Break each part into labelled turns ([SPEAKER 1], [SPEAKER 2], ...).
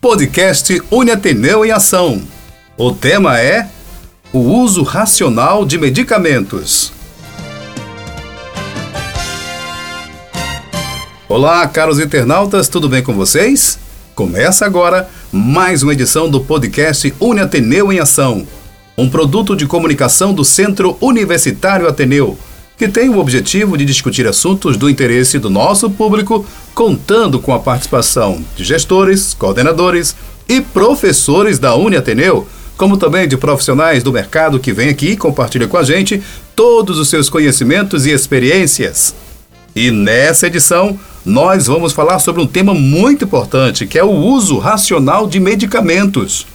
[SPEAKER 1] Podcast Uniateneu em Ação. O tema é o uso racional de medicamentos. Olá, caros internautas, tudo bem com vocês? Começa agora mais uma edição do podcast Uniateneu em Ação, um produto de comunicação do Centro Universitário Ateneu que tem o objetivo de discutir assuntos do interesse do nosso público, contando com a participação de gestores, coordenadores e professores da Uniateneu, como também de profissionais do mercado que vêm aqui e compartilham com a gente todos os seus conhecimentos e experiências. E nessa edição, nós vamos falar sobre um tema muito importante, que é o uso racional de medicamentos.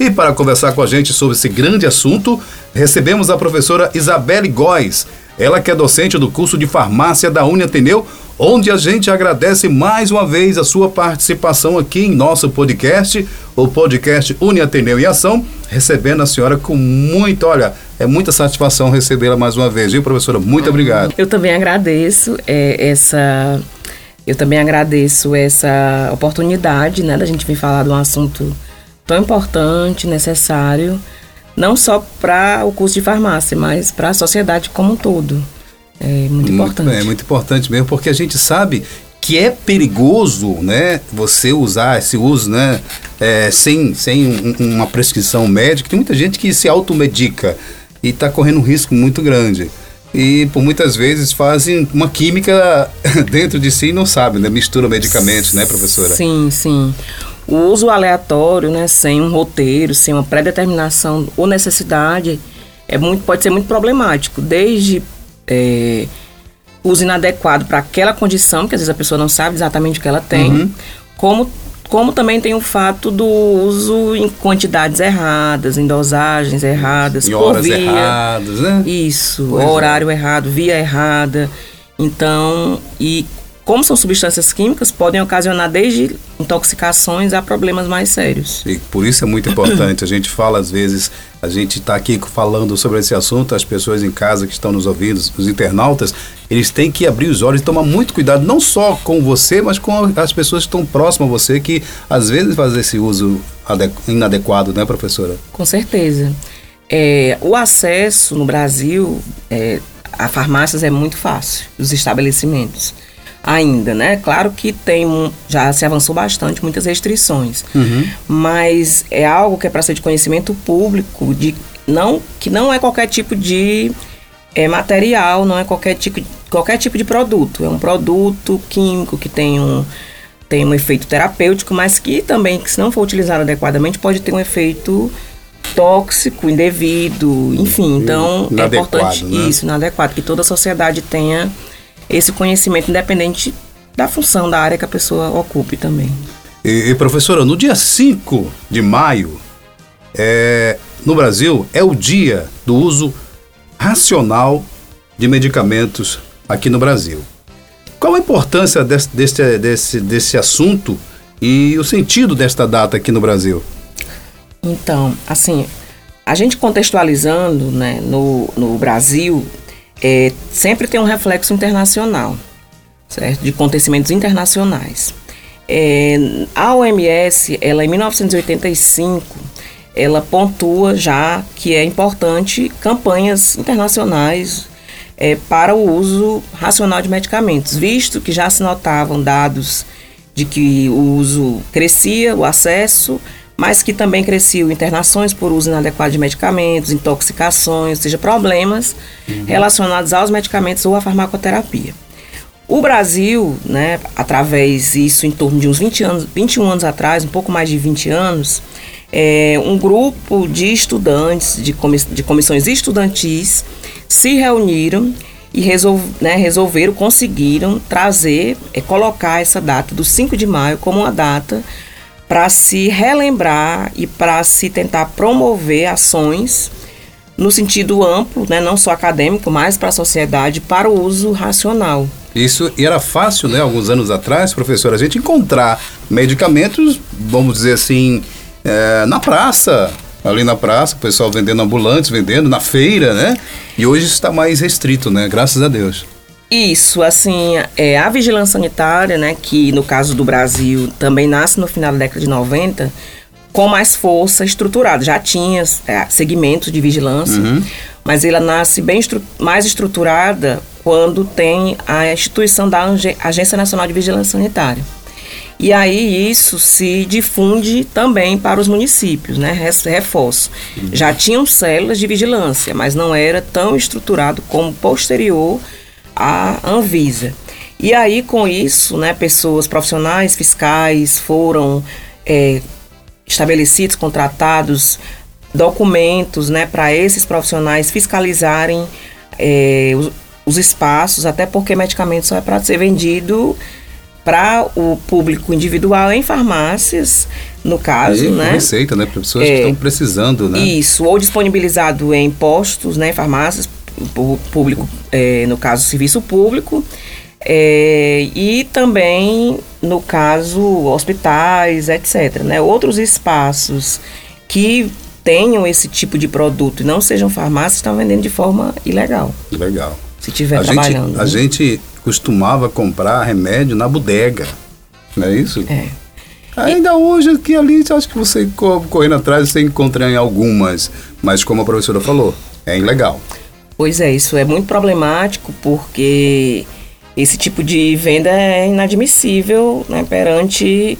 [SPEAKER 1] E para conversar com a gente sobre esse grande assunto, recebemos a professora Isabelle Góes, ela que é docente do curso de farmácia da Uniateneu, onde a gente agradece mais uma vez a sua participação aqui em nosso podcast, o podcast Uniateneu em Ação, recebendo a senhora com muito, olha, é muita satisfação recebê-la mais uma vez, viu, professora? Muito obrigado.
[SPEAKER 2] Eu também agradeço é, essa. Eu também agradeço essa oportunidade, né, da gente vir falar de um assunto tão importante, necessário não só para o curso de farmácia, mas para a sociedade como um todo. É muito, muito importante.
[SPEAKER 1] É muito importante mesmo, porque a gente sabe que é perigoso, né, você usar esse uso, né, é, sem, sem um, uma prescrição médica. Tem muita gente que se automedica e está correndo um risco muito grande. E por muitas vezes fazem uma química dentro de si e não sabem, né? Mistura medicamentos, né, professora?
[SPEAKER 2] Sim, sim. O uso aleatório, né, sem um roteiro, sem uma predeterminação ou necessidade, é muito, pode ser muito problemático. Desde é, uso inadequado para aquela condição, que às vezes a pessoa não sabe exatamente o que ela tem, uhum. como, como também tem o fato do uso em quantidades erradas, em dosagens erradas,
[SPEAKER 1] em horas via, erradas, né?
[SPEAKER 2] Isso, pois é. horário é. errado, via errada. Então, e como são substâncias químicas, podem ocasionar desde intoxicações a problemas mais sérios.
[SPEAKER 1] E por isso é muito importante. A gente fala, às vezes, a gente está aqui falando sobre esse assunto, as pessoas em casa que estão nos ouvindo, os internautas, eles têm que abrir os olhos e tomar muito cuidado, não só com você, mas com as pessoas que estão próximas a você, que às vezes fazem esse uso inadequado, né, professora?
[SPEAKER 2] Com certeza. É, o acesso no Brasil é, a farmácias é muito fácil, os estabelecimentos ainda, né? Claro que tem um, já se avançou bastante, muitas restrições, uhum. mas é algo que é para ser de conhecimento público, de não que não é qualquer tipo de é, material, não é qualquer tipo, qualquer tipo de produto, é um produto químico que tem um tem um efeito terapêutico, mas que também, que se não for utilizado adequadamente, pode ter um efeito tóxico, indevido, enfim. Então, é importante né? isso, inadequado, que toda a sociedade tenha esse conhecimento independente da função da área que a pessoa ocupe também.
[SPEAKER 1] E, e professora, no dia 5 de maio, é, no Brasil, é o dia do uso racional de medicamentos aqui no Brasil. Qual a importância desse, desse, desse, desse assunto e o sentido desta data aqui no Brasil?
[SPEAKER 2] Então, assim, a gente contextualizando né, no, no Brasil, é, sempre tem um reflexo internacional, certo? De acontecimentos internacionais. É, a OMS, ela em 1985, ela pontua já que é importante campanhas internacionais é, para o uso racional de medicamentos, visto que já se notavam dados de que o uso crescia, o acesso, mas que também cresciam internações por uso inadequado de medicamentos, intoxicações, ou seja, problemas uhum. relacionados aos medicamentos ou à farmacoterapia. O Brasil, né, através disso em torno de uns 20 anos, 21 anos atrás, um pouco mais de 20 anos, é, um grupo de estudantes, de, comiss de comissões estudantis, se reuniram e resolv né, resolveram, conseguiram trazer, é, colocar essa data do 5 de maio como uma data para se relembrar e para se tentar promover ações no sentido amplo, né, não só acadêmico, mas para a sociedade, para o uso racional.
[SPEAKER 1] Isso e era fácil, né, alguns anos atrás, professor, a gente encontrar medicamentos, vamos dizer assim, é, na praça, ali na praça, o pessoal vendendo ambulantes, vendendo na feira, né? E hoje está mais restrito, né? Graças a Deus.
[SPEAKER 2] Isso, assim, é, a vigilância sanitária, né, que no caso do Brasil também nasce no final da década de 90, com mais força estruturada. Já tinha é, segmentos de vigilância, uhum. mas ela nasce bem estru mais estruturada quando tem a instituição da Agência Nacional de Vigilância Sanitária. E aí isso se difunde também para os municípios, né? Reforço. Uhum. Já tinham células de vigilância, mas não era tão estruturado como posterior à Anvisa. E aí, com isso, né, pessoas profissionais, fiscais foram é, estabelecidos, contratados, documentos né, para esses profissionais fiscalizarem é, os, os, espaços, até porque medicamento só é para ser vendido para o público individual em farmácias, no caso, e né?
[SPEAKER 1] Receita, né? Para pessoas é, que estão precisando, né?
[SPEAKER 2] Isso, ou disponibilizado em postos, né? Farmácias, público, é, no caso, serviço público, é, e também, no caso, hospitais, etc. Né? Outros espaços que tenham esse tipo de produto e não sejam farmácias estão vendendo de forma ilegal.
[SPEAKER 1] Legal.
[SPEAKER 2] Se estiver trabalhando.
[SPEAKER 1] Gente, a gente costumava comprar remédio na bodega, não é isso?
[SPEAKER 2] É.
[SPEAKER 1] Ainda hoje aqui ali, acho que você correndo atrás, você encontra em algumas, mas como a professora falou, é ilegal.
[SPEAKER 2] Pois é, isso é muito problemático porque esse tipo de venda é inadmissível né, perante,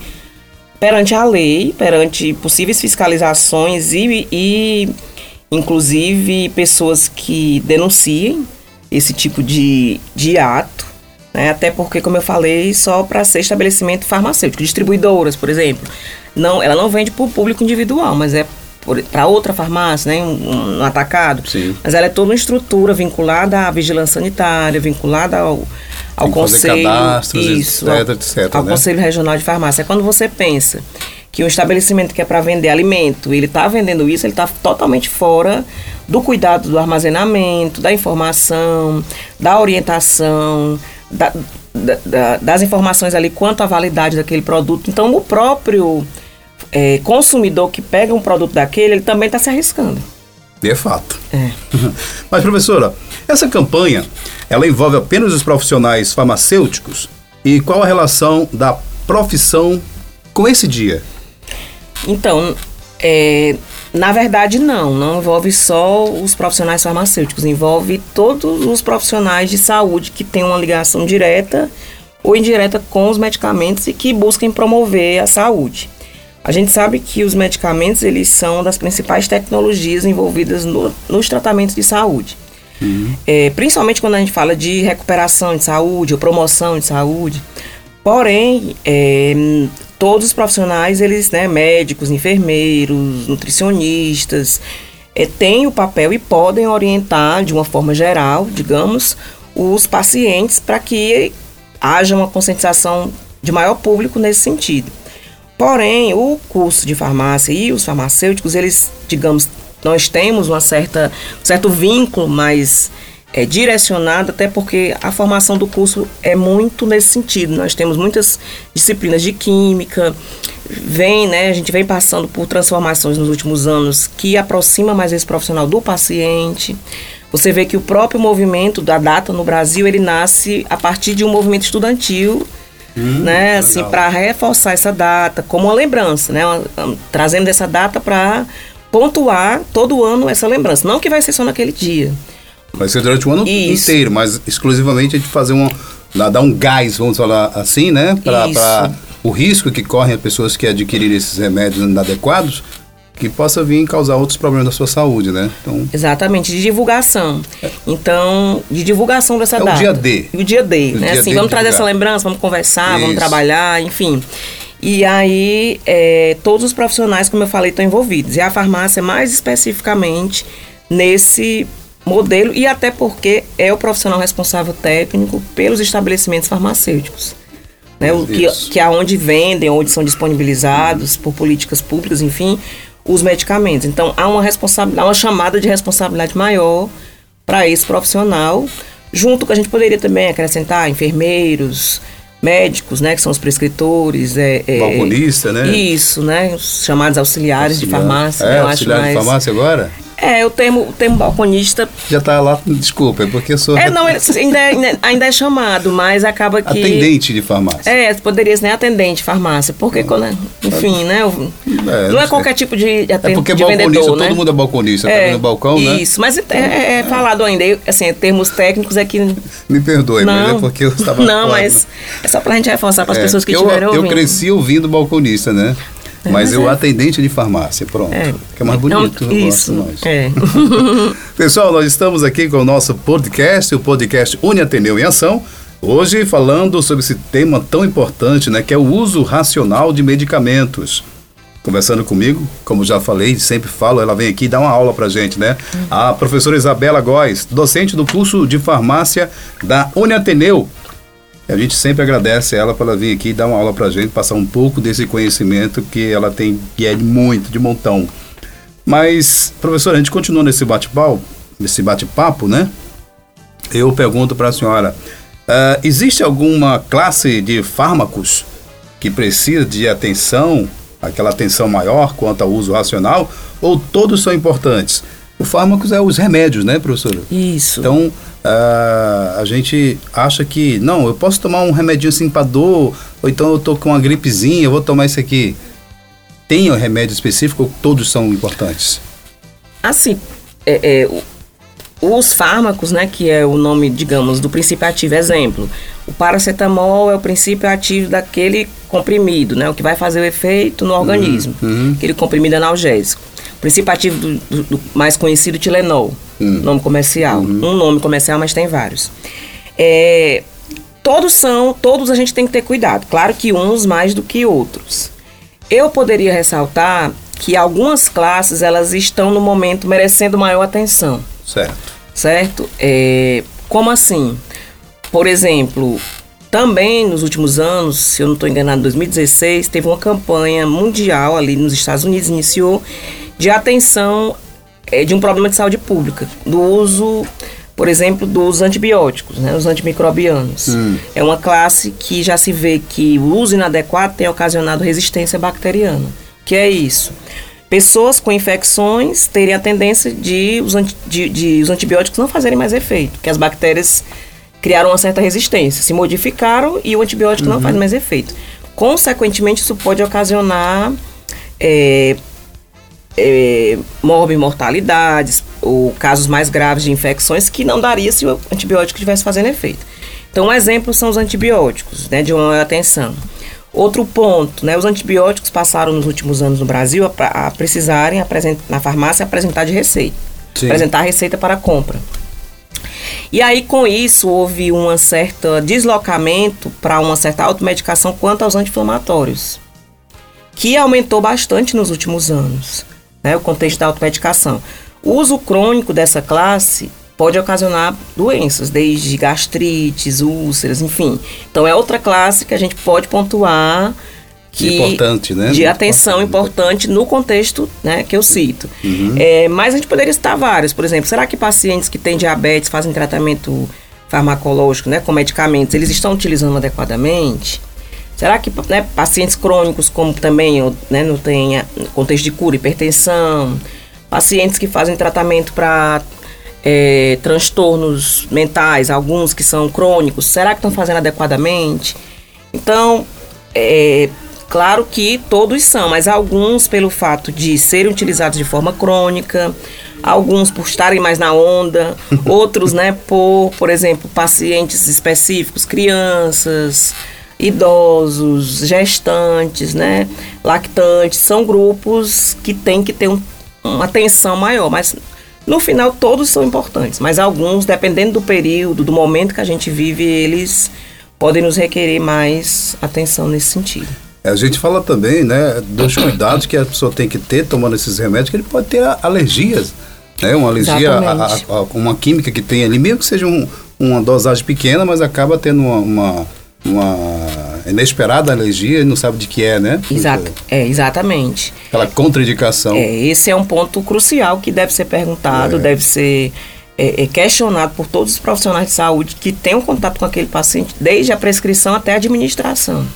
[SPEAKER 2] perante a lei, perante possíveis fiscalizações e, e, inclusive, pessoas que denunciem esse tipo de, de ato. Né, até porque, como eu falei, só para ser estabelecimento farmacêutico, distribuidoras, por exemplo. Não, ela não vende para o público individual, mas é para outra farmácia, né, um, um atacado.
[SPEAKER 1] Sim.
[SPEAKER 2] Mas ela é toda uma estrutura vinculada à vigilância sanitária, vinculada ao, ao
[SPEAKER 1] Tem
[SPEAKER 2] conselho,
[SPEAKER 1] cadastros,
[SPEAKER 2] isso,
[SPEAKER 1] etc, etc,
[SPEAKER 2] ao
[SPEAKER 1] né?
[SPEAKER 2] conselho regional de farmácia. É quando você pensa que um estabelecimento que é para vender alimento, ele está vendendo isso, ele está totalmente fora do cuidado do armazenamento, da informação, da orientação, da, da, das informações ali quanto à validade daquele produto. Então, o próprio é, consumidor que pega um produto daquele, ele também está se arriscando.
[SPEAKER 1] É fato.
[SPEAKER 2] É.
[SPEAKER 1] Mas, professora, essa campanha, ela envolve apenas os profissionais farmacêuticos? E qual a relação da profissão com esse dia?
[SPEAKER 2] Então, é, na verdade, não. Não envolve só os profissionais farmacêuticos. Envolve todos os profissionais de saúde que têm uma ligação direta ou indireta com os medicamentos e que busquem promover a saúde. A gente sabe que os medicamentos eles são das principais tecnologias envolvidas no, nos tratamentos de saúde. Uhum. É, principalmente quando a gente fala de recuperação de saúde ou promoção de saúde. Porém, é, todos os profissionais, eles, né, médicos, enfermeiros, nutricionistas, é, têm o papel e podem orientar de uma forma geral, digamos, os pacientes para que haja uma conscientização de maior público nesse sentido. Porém, o curso de farmácia e os farmacêuticos, eles, digamos, nós temos uma certa, um certo vínculo mais é, direcionado, até porque a formação do curso é muito nesse sentido. Nós temos muitas disciplinas de química, vem, né, a gente vem passando por transformações nos últimos anos que aproxima mais esse profissional do paciente. Você vê que o próprio movimento da data no Brasil, ele nasce a partir de um movimento estudantil Hum, né? Assim, para reforçar essa data como uma lembrança, né? Trazendo essa data para pontuar todo ano essa lembrança. Não que vai ser só naquele dia.
[SPEAKER 1] Vai ser durante o ano Isso. inteiro, mas exclusivamente a gente fazer um. dar um gás, vamos falar assim, né? Para o risco que correm as pessoas que adquirirem esses remédios inadequados, que possa vir causar outros problemas da sua saúde, né?
[SPEAKER 2] Então, Exatamente, de divulgação. Então, de divulgação dessa
[SPEAKER 1] é
[SPEAKER 2] data.
[SPEAKER 1] o dia D.
[SPEAKER 2] O dia D, o né? Dia assim, D vamos trazer essa lembrança, vamos conversar, Isso. vamos trabalhar, enfim. E aí, é, todos os profissionais, como eu falei, estão envolvidos. E a farmácia, mais especificamente, nesse modelo, e até porque é o profissional responsável técnico pelos estabelecimentos farmacêuticos. Né, o que, que é onde vendem, onde são disponibilizados por políticas públicas, enfim, os medicamentos. Então, há uma responsabilidade, uma chamada de responsabilidade maior para esse profissional, junto com a gente poderia também acrescentar enfermeiros, médicos, né, que são os prescritores, é,
[SPEAKER 1] é Balconista, né?
[SPEAKER 2] Isso, né, os chamados auxiliares Auxiliar. de farmácia.
[SPEAKER 1] É, eu auxiliar acho mais... de farmácia agora?
[SPEAKER 2] É, o termo, o termo balconista.
[SPEAKER 1] Já está lá, desculpa, é porque eu sou.
[SPEAKER 2] É, não, ainda, é, ainda é chamado, mas acaba que.
[SPEAKER 1] Atendente de farmácia.
[SPEAKER 2] É, poderia ser nem atendente de farmácia. Porque, quando, enfim, né? É, não, é qualquer tipo de,
[SPEAKER 1] atendente. É porque de balconista, vendedor, né? todo mundo é balconista, tá é, tá no balcão,
[SPEAKER 2] né? Isso, mas é, é, é falado ainda, assim, termos técnicos é que.
[SPEAKER 1] Me perdoe, não, mas é porque eu estava.
[SPEAKER 2] Não, mas é só para a gente reforçar para as pessoas que
[SPEAKER 1] eu,
[SPEAKER 2] estiveram
[SPEAKER 1] ouvindo. Eu cresci ouvindo balconista, né? Mas eu, é. atendente de farmácia, pronto. É, que é mais bonito.
[SPEAKER 2] Não, isso. Mais. É.
[SPEAKER 1] Pessoal, nós estamos aqui com o nosso podcast, o podcast Uni Ateneu em Ação. Hoje falando sobre esse tema tão importante, né, que é o uso racional de medicamentos. Conversando comigo, como já falei, sempre falo, ela vem aqui dar uma aula pra gente, né? A professora Isabela Góes, docente do curso de farmácia da Uniateneu, a gente sempre agradece ela por ela vir aqui dar uma aula para a gente, passar um pouco desse conhecimento que ela tem, que é de muito, de montão. Mas, professora, a gente continua nesse bate-papo, nesse bate-papo, né? Eu pergunto para a senhora, uh, existe alguma classe de fármacos que precisa de atenção, aquela atenção maior quanto ao uso racional, ou todos são importantes? O fármacos é os remédios, né, professora?
[SPEAKER 2] Isso.
[SPEAKER 1] Então, Uh, a gente acha que, não, eu posso tomar um remedinho assim para dor, ou então eu tô com uma gripezinha, eu vou tomar isso aqui. Tem um remédio específico ou todos são importantes?
[SPEAKER 2] Assim, é, é, os fármacos, né, que é o nome, digamos, do princípio ativo, exemplo, o paracetamol é o princípio ativo daquele comprimido, né, o que vai fazer o efeito no organismo, uhum. uhum. aquele comprimido analgésico. O princípio ativo do, do, do mais conhecido, Tilenol hum. nome comercial. Uhum. Um nome comercial, mas tem vários. É, todos são, todos a gente tem que ter cuidado. Claro que uns mais do que outros. Eu poderia ressaltar que algumas classes elas estão no momento merecendo maior atenção.
[SPEAKER 1] Certo.
[SPEAKER 2] Certo? É, como assim? Por exemplo, também nos últimos anos, se eu não estou enganado, em 2016, teve uma campanha mundial ali nos Estados Unidos, iniciou, de atenção é, de um problema de saúde pública, do uso, por exemplo, dos antibióticos, né, os antimicrobianos. Hum. É uma classe que já se vê que o uso inadequado tem ocasionado resistência bacteriana. que é isso? Pessoas com infecções terem a tendência de os, anti, de, de os antibióticos não fazerem mais efeito, porque as bactérias criaram uma certa resistência, se modificaram e o antibiótico uhum. não faz mais efeito. Consequentemente, isso pode ocasionar é, é, morbimortalidades ou casos mais graves de infecções que não daria se o antibiótico estivesse fazendo efeito. Então, um exemplo são os antibióticos, né, de uma atenção. Outro ponto, né, os antibióticos passaram nos últimos anos no Brasil a, a precisarem na farmácia apresentar de receita, Sim. apresentar receita para compra. E aí, com isso, houve um certo deslocamento para uma certa automedicação quanto aos anti-inflamatórios, que aumentou bastante nos últimos anos né, o contexto da automedicação. O uso crônico dessa classe pode ocasionar doenças, desde gastrites, úlceras, enfim. Então é outra classe que a gente pode pontuar que
[SPEAKER 1] importante, né?
[SPEAKER 2] de atenção importante. importante no contexto né, que eu cito. Uhum. É, mas a gente poderia citar vários. Por exemplo, será que pacientes que têm diabetes fazem tratamento farmacológico, né, com medicamentos, eles estão utilizando adequadamente? Será que né, pacientes crônicos, como também né, não tem contexto de cura, hipertensão, pacientes que fazem tratamento para é, transtornos mentais, alguns que são crônicos, será que estão fazendo adequadamente? Então, é, claro que todos são, mas alguns pelo fato de serem utilizados de forma crônica, alguns por estarem mais na onda, outros, né, por, por exemplo, pacientes específicos, crianças, idosos, gestantes, né, lactantes, são grupos que têm que ter um, uma atenção maior, mas no final todos são importantes, mas alguns, dependendo do período, do momento que a gente vive, eles podem nos requerer mais atenção nesse sentido.
[SPEAKER 1] A gente fala também, né, dos cuidados que a pessoa tem que ter tomando esses remédios, que ele pode ter alergias, né, uma alergia a, a, a, uma química que tem ali, mesmo que seja um, uma dosagem pequena, mas acaba tendo uma, uma uma inesperada alergia e não sabe de que é, né?
[SPEAKER 2] Exato, é, exatamente.
[SPEAKER 1] Aquela contraindicação.
[SPEAKER 2] É, esse é um ponto crucial que deve ser perguntado, é. deve ser é, é, questionado por todos os profissionais de saúde que tenham contato com aquele paciente, desde a prescrição até a administração.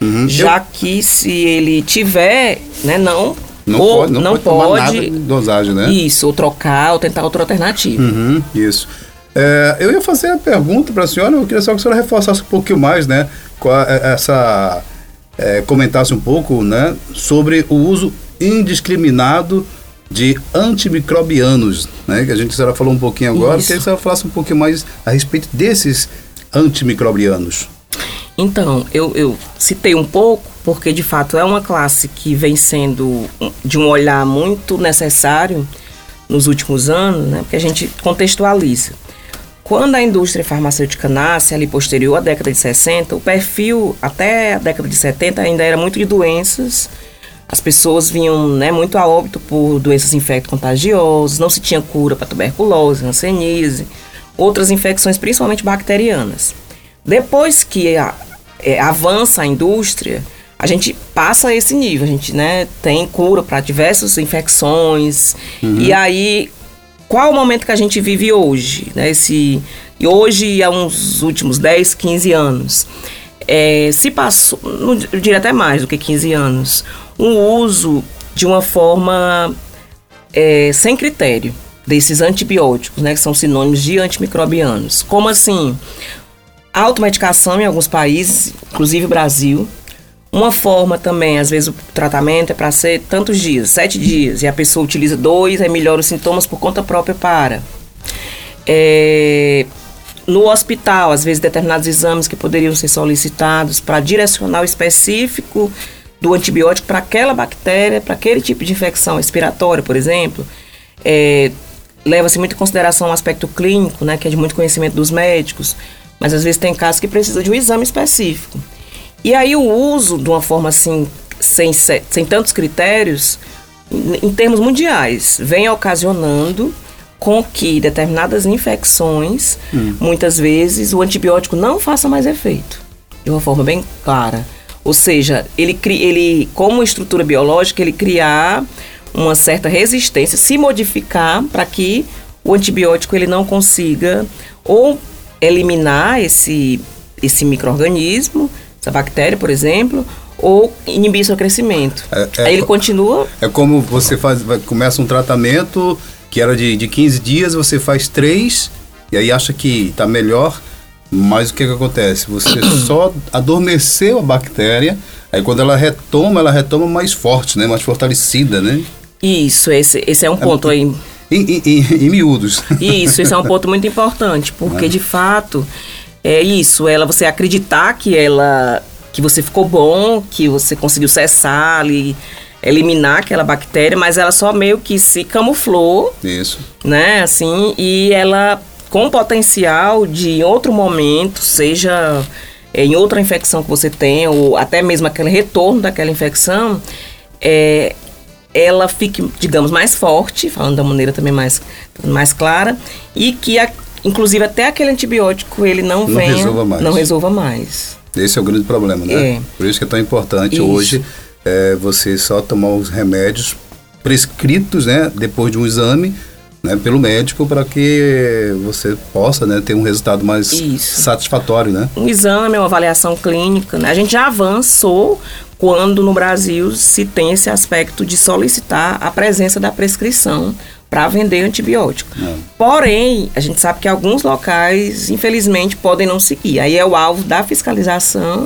[SPEAKER 2] Uhum. Já que se ele tiver, né, não
[SPEAKER 1] Não
[SPEAKER 2] ou
[SPEAKER 1] pode, não,
[SPEAKER 2] não
[SPEAKER 1] pode,
[SPEAKER 2] pode-
[SPEAKER 1] dosagem, né?
[SPEAKER 2] Isso, ou trocar, ou tentar outra alternativa.
[SPEAKER 1] Uhum, isso. É, eu ia fazer a pergunta para a senhora, eu queria só que a senhora reforçasse um pouquinho mais, né? é, essa, é, comentasse um pouco, né? Sobre o uso indiscriminado de antimicrobianos, né? Que a gente a senhora falou um pouquinho agora,
[SPEAKER 2] Isso.
[SPEAKER 1] queria que a senhora falasse um pouquinho mais a respeito desses antimicrobianos.
[SPEAKER 2] Então, eu, eu citei um pouco, porque de fato é uma classe que vem sendo de um olhar muito necessário nos últimos anos, né? Porque a gente contextualiza. Quando a indústria farmacêutica nasce, ali posterior à década de 60, o perfil até a década de 70 ainda era muito de doenças. As pessoas vinham né, muito a óbito por doenças infecto-contagiosas, não se tinha cura para tuberculose, hanseníase, outras infecções, principalmente bacterianas. Depois que a- é, avança a indústria, a gente passa a esse nível, a gente né, tem cura para diversas infecções. E aí, qual o momento que a gente vive hoje? Né? Esse, e hoje, há uns últimos 10, 15 anos, é, se passou, não, eu diria até mais do que 15 anos, um uso de uma forma é, sem critério desses antibióticos, né, que são sinônimos de antimicrobianos. Como assim? Automedicação em alguns países, inclusive o Brasil. Uma forma também, às vezes o tratamento é para ser tantos dias, sete dias, e a pessoa utiliza dois, aí melhora os sintomas por conta própria para. É, no hospital, às vezes determinados exames que poderiam ser solicitados para direcionar o específico do antibiótico para aquela bactéria, para aquele tipo de infecção respiratória, por exemplo. É, Leva-se muito em consideração o aspecto clínico, né, que é de muito conhecimento dos médicos, mas às vezes tem casos que precisa de um exame específico. E aí o uso de uma forma assim, sem, se- sem tantos critérios, em, termos mundiais, vem ocasionando com que determinadas infecções, muitas vezes, o antibiótico não faça mais efeito. De uma forma bem clara. Ou seja, ele, cri- ele como estrutura biológica, ele criar uma certa resistência, se modificar para que o antibiótico ele não consiga ou eliminar esse, esse microorganismo, essa bactéria, por exemplo, ou inibir seu crescimento.
[SPEAKER 1] É- é
[SPEAKER 2] Aí ele
[SPEAKER 1] co-
[SPEAKER 2] continua
[SPEAKER 1] É como você faz, começa um tratamento que era de, de 15 dias, você faz três e aí acha que está melhor, mas o que, que acontece? Você só adormeceu a bactéria, aí quando ela retoma, ela retoma mais forte, né? mais fortalecida, né?
[SPEAKER 2] Isso, esse, esse é um ponto aí.
[SPEAKER 1] Em, em, em- miúdos.
[SPEAKER 2] Isso, esse é um ponto muito importante, porque de fato é isso, ela você acreditar que ela que você ficou bom, que você conseguiu cessar ali, eliminar aquela bactéria, mas ela só meio que se camuflou,
[SPEAKER 1] Isso.
[SPEAKER 2] né, assim, e ela com potencial de em outro momento, seja é, em outra infecção que você tem, ou até mesmo aquele retorno daquela infecção, é, ela fique, digamos, mais forte, falando da maneira também mais, mais clara, e que, a- inclusive, até aquele antibiótico ele não,
[SPEAKER 1] Não
[SPEAKER 2] venha,
[SPEAKER 1] resolva mais.
[SPEAKER 2] não resolva mais.
[SPEAKER 1] Esse é o grande problema, né?
[SPEAKER 2] É.
[SPEAKER 1] Por isso que é tão importante
[SPEAKER 2] Isso.
[SPEAKER 1] hoje é, você só tomar os remédios prescritos, né? Depois de um exame, né? Pelo médico, para que você possa né, ter um resultado mais
[SPEAKER 2] Isso.
[SPEAKER 1] satisfatório, né?
[SPEAKER 2] um exame, uma avaliação clínica. Né? A gente já avançou quando no Brasil se tem esse aspecto de solicitar a presença da prescrição para vender antibiótico.
[SPEAKER 1] É.
[SPEAKER 2] Porém, a gente sabe que alguns locais, infelizmente, podem não seguir. Aí é o alvo da fiscalização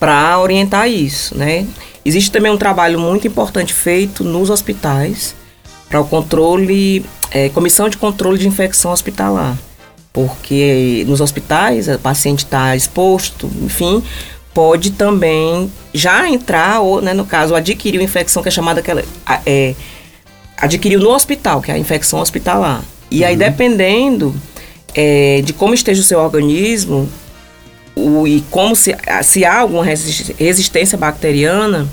[SPEAKER 2] para orientar isso, né? Existe também um trabalho muito importante feito nos hospitais para o controle, eh, comissão de controle de infecção hospitalar porque nos hospitais o paciente está exposto, enfim, pode também já entrar, ou né, no caso, adquirir uma infecção que é chamada aquela. É, adquiriu no hospital, que é a infecção hospitalar. E aí, dependendo é, de como esteja o seu organismo o, e como se, se há alguma resi- resistência bacteriana,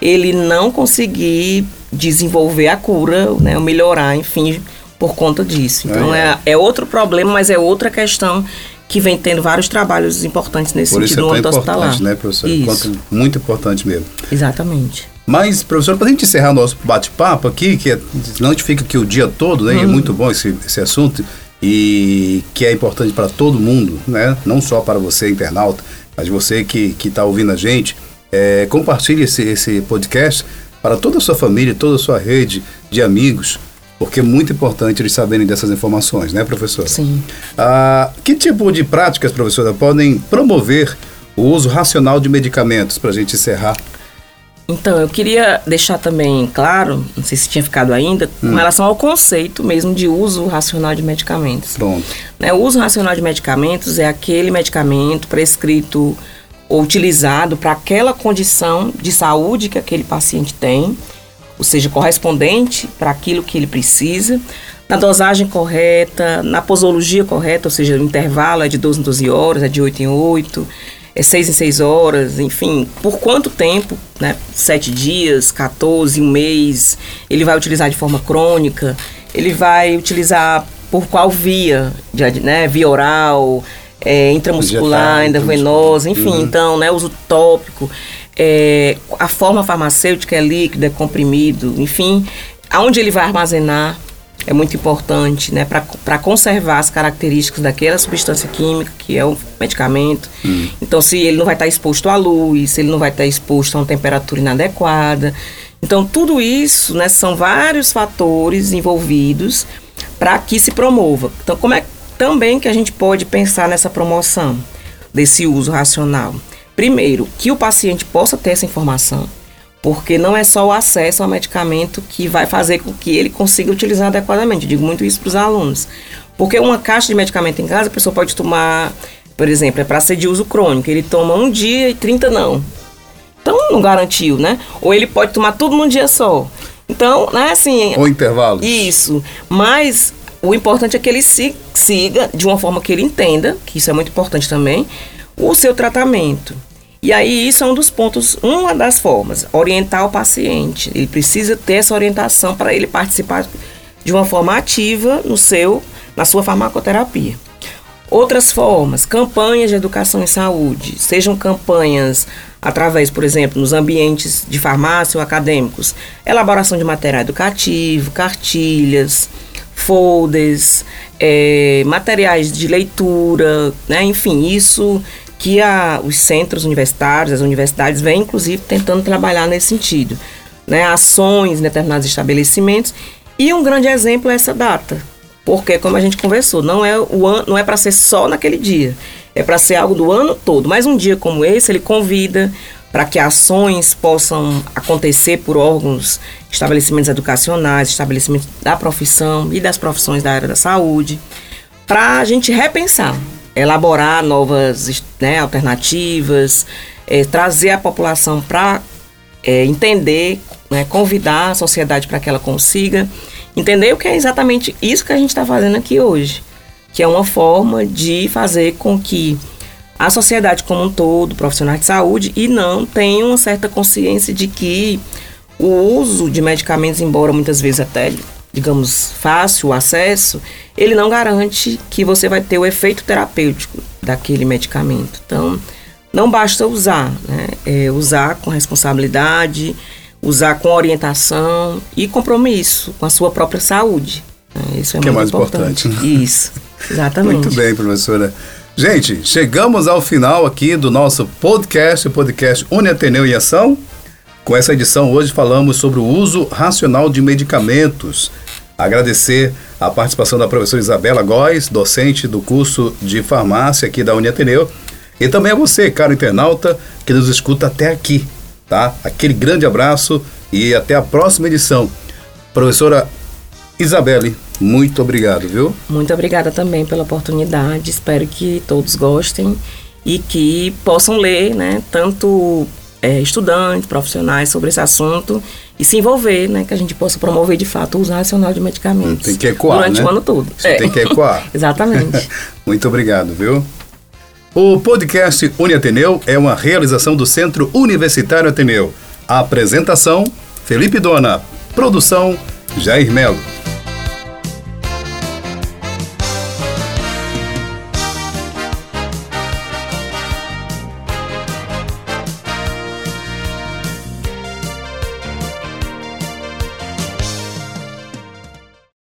[SPEAKER 2] ele não conseguir desenvolver a cura, né, ou melhorar, enfim, por conta disso. Então
[SPEAKER 1] É.
[SPEAKER 2] é, é outro problema, mas é outra questão que vem tendo vários trabalhos importantes nesse
[SPEAKER 1] Por isso é
[SPEAKER 2] sentido
[SPEAKER 1] tão importante, né, professor?
[SPEAKER 2] Isso,
[SPEAKER 1] muito importante mesmo.
[SPEAKER 2] exatamente.
[SPEAKER 1] Mas, professor, para a gente encerrar nosso bate-papo aqui, que é, a gente fica aqui o dia todo, né? E é muito bom esse, esse assunto e que é importante para todo mundo, né? Não só para você, internauta, mas você que está ouvindo a gente. É, compartilhe esse, esse podcast para toda a sua família, toda a sua rede de amigos, porque é muito importante eles saberem dessas informações, né, professora?
[SPEAKER 2] Sim.
[SPEAKER 1] Ah, que tipo de práticas, professora, podem promover o uso racional de medicamentos, para a gente encerrar?
[SPEAKER 2] Então, eu queria deixar também claro, não sei se tinha ficado ainda, hum. com relação ao conceito mesmo de uso racional de medicamentos.
[SPEAKER 1] Pronto.
[SPEAKER 2] Né, o uso racional de medicamentos é aquele medicamento prescrito ou utilizado para aquela condição de saúde que aquele paciente tem, ou seja, correspondente para aquilo que ele precisa, na dosagem correta, na posologia correta, ou seja, o intervalo é de 12 em 12 horas, é de 8 em 8, é seis em seis horas, enfim, por quanto tempo, né? Sete dias, 14, um mês, ele vai utilizar de forma crônica, ele vai utilizar por qual via, né? Via oral, é, intramuscular, endovenosa, enfim, uhum. então, né? Uso tópico, é, a forma farmacêutica é líquida, é comprimido, enfim, aonde ele vai armazenar, é muito importante, né, para conservar as características daquela substância química, que é o medicamento. Hum. Então, se ele não vai estar exposto à luz, se ele não vai estar exposto a uma temperatura inadequada. Então, tudo isso, né, são vários fatores envolvidos para que se promova. Então, como é também que a gente pode pensar nessa promoção desse uso racional? Primeiro, que o paciente possa ter essa informação porque não é só o acesso ao medicamento que vai fazer com que ele consiga utilizar adequadamente. Eu digo muito isso para os alunos. Porque uma caixa de medicamento em casa, a pessoa pode tomar, por exemplo, é para ser de uso crônico, ele toma um dia e 30 não. Então não garantiu, né? Ou ele pode tomar tudo num dia só. Então, né, assim.
[SPEAKER 1] Ou intervalo.
[SPEAKER 2] Isso. Mas o importante é que ele siga de uma forma que ele entenda, que isso é muito importante também, o seu tratamento. E aí isso é um dos pontos, uma das formas, orientar o paciente. Ele precisa ter essa orientação para ele participar de uma forma ativa no seu, na sua farmacoterapia. Outras formas, campanhas de educação em saúde, sejam campanhas através, por exemplo, nos ambientes de farmácia ou acadêmicos, elaboração de material educativo, cartilhas, folders, é, materiais de leitura, né? enfim, isso que a, os centros universitários, as universidades, vêm inclusive tentando trabalhar nesse sentido. Né? Ações em determinados estabelecimentos. E um grande exemplo é essa data. Porque, como a gente conversou, não é, o não é para ser só naquele dia. É para ser algo do ano todo. Mas um dia como esse, ele convida para que ações possam acontecer por órgãos, estabelecimentos educacionais, estabelecimentos da profissão e das profissões da área da saúde, para a gente repensar elaborar novas né, alternativas, é, trazer a população para é, entender, né, convidar a sociedade para que ela consiga entender o que é exatamente isso que a gente está fazendo aqui hoje, que é uma forma de fazer com que a sociedade como um todo, profissionais de saúde, e não tenham uma certa consciência de que o uso de medicamentos, embora muitas vezes até digamos, fácil o acesso, ele não garante que você vai ter o efeito terapêutico daquele medicamento. Então, não basta usar, né? É usar com responsabilidade, usar com orientação e compromisso com a sua própria saúde. Né? Isso é que muito é mais importante. importante. Isso, exatamente.
[SPEAKER 1] muito bem, professora. Gente, chegamos ao final aqui do nosso podcast, o podcast Uniateneu em Ação. Com essa edição hoje falamos sobre o uso racional de medicamentos Agradecer a participação da professora Isabela Góes, docente do curso de farmácia aqui da Uniateneu, e também a você, caro internauta, que nos escuta até aqui, tá? Aquele grande abraço e até a próxima edição. Professora Isabelle, muito obrigado, viu?
[SPEAKER 2] Muito obrigada também pela oportunidade. Espero que todos gostem e que possam ler, né, tanto é, estudantes, profissionais sobre esse assunto e se envolver, né? Que a gente possa promover de fato o uso racional de medicamentos.
[SPEAKER 1] Tem que ecoar,
[SPEAKER 2] Durante
[SPEAKER 1] né?
[SPEAKER 2] o ano todo.
[SPEAKER 1] é. tem que ecoar.
[SPEAKER 2] Exatamente.
[SPEAKER 1] Muito obrigado, viu? O podcast Uniateneu é uma realização do Centro Universitário Ateneu. A apresentação, Felipe Dona. Produção, Jair Melo.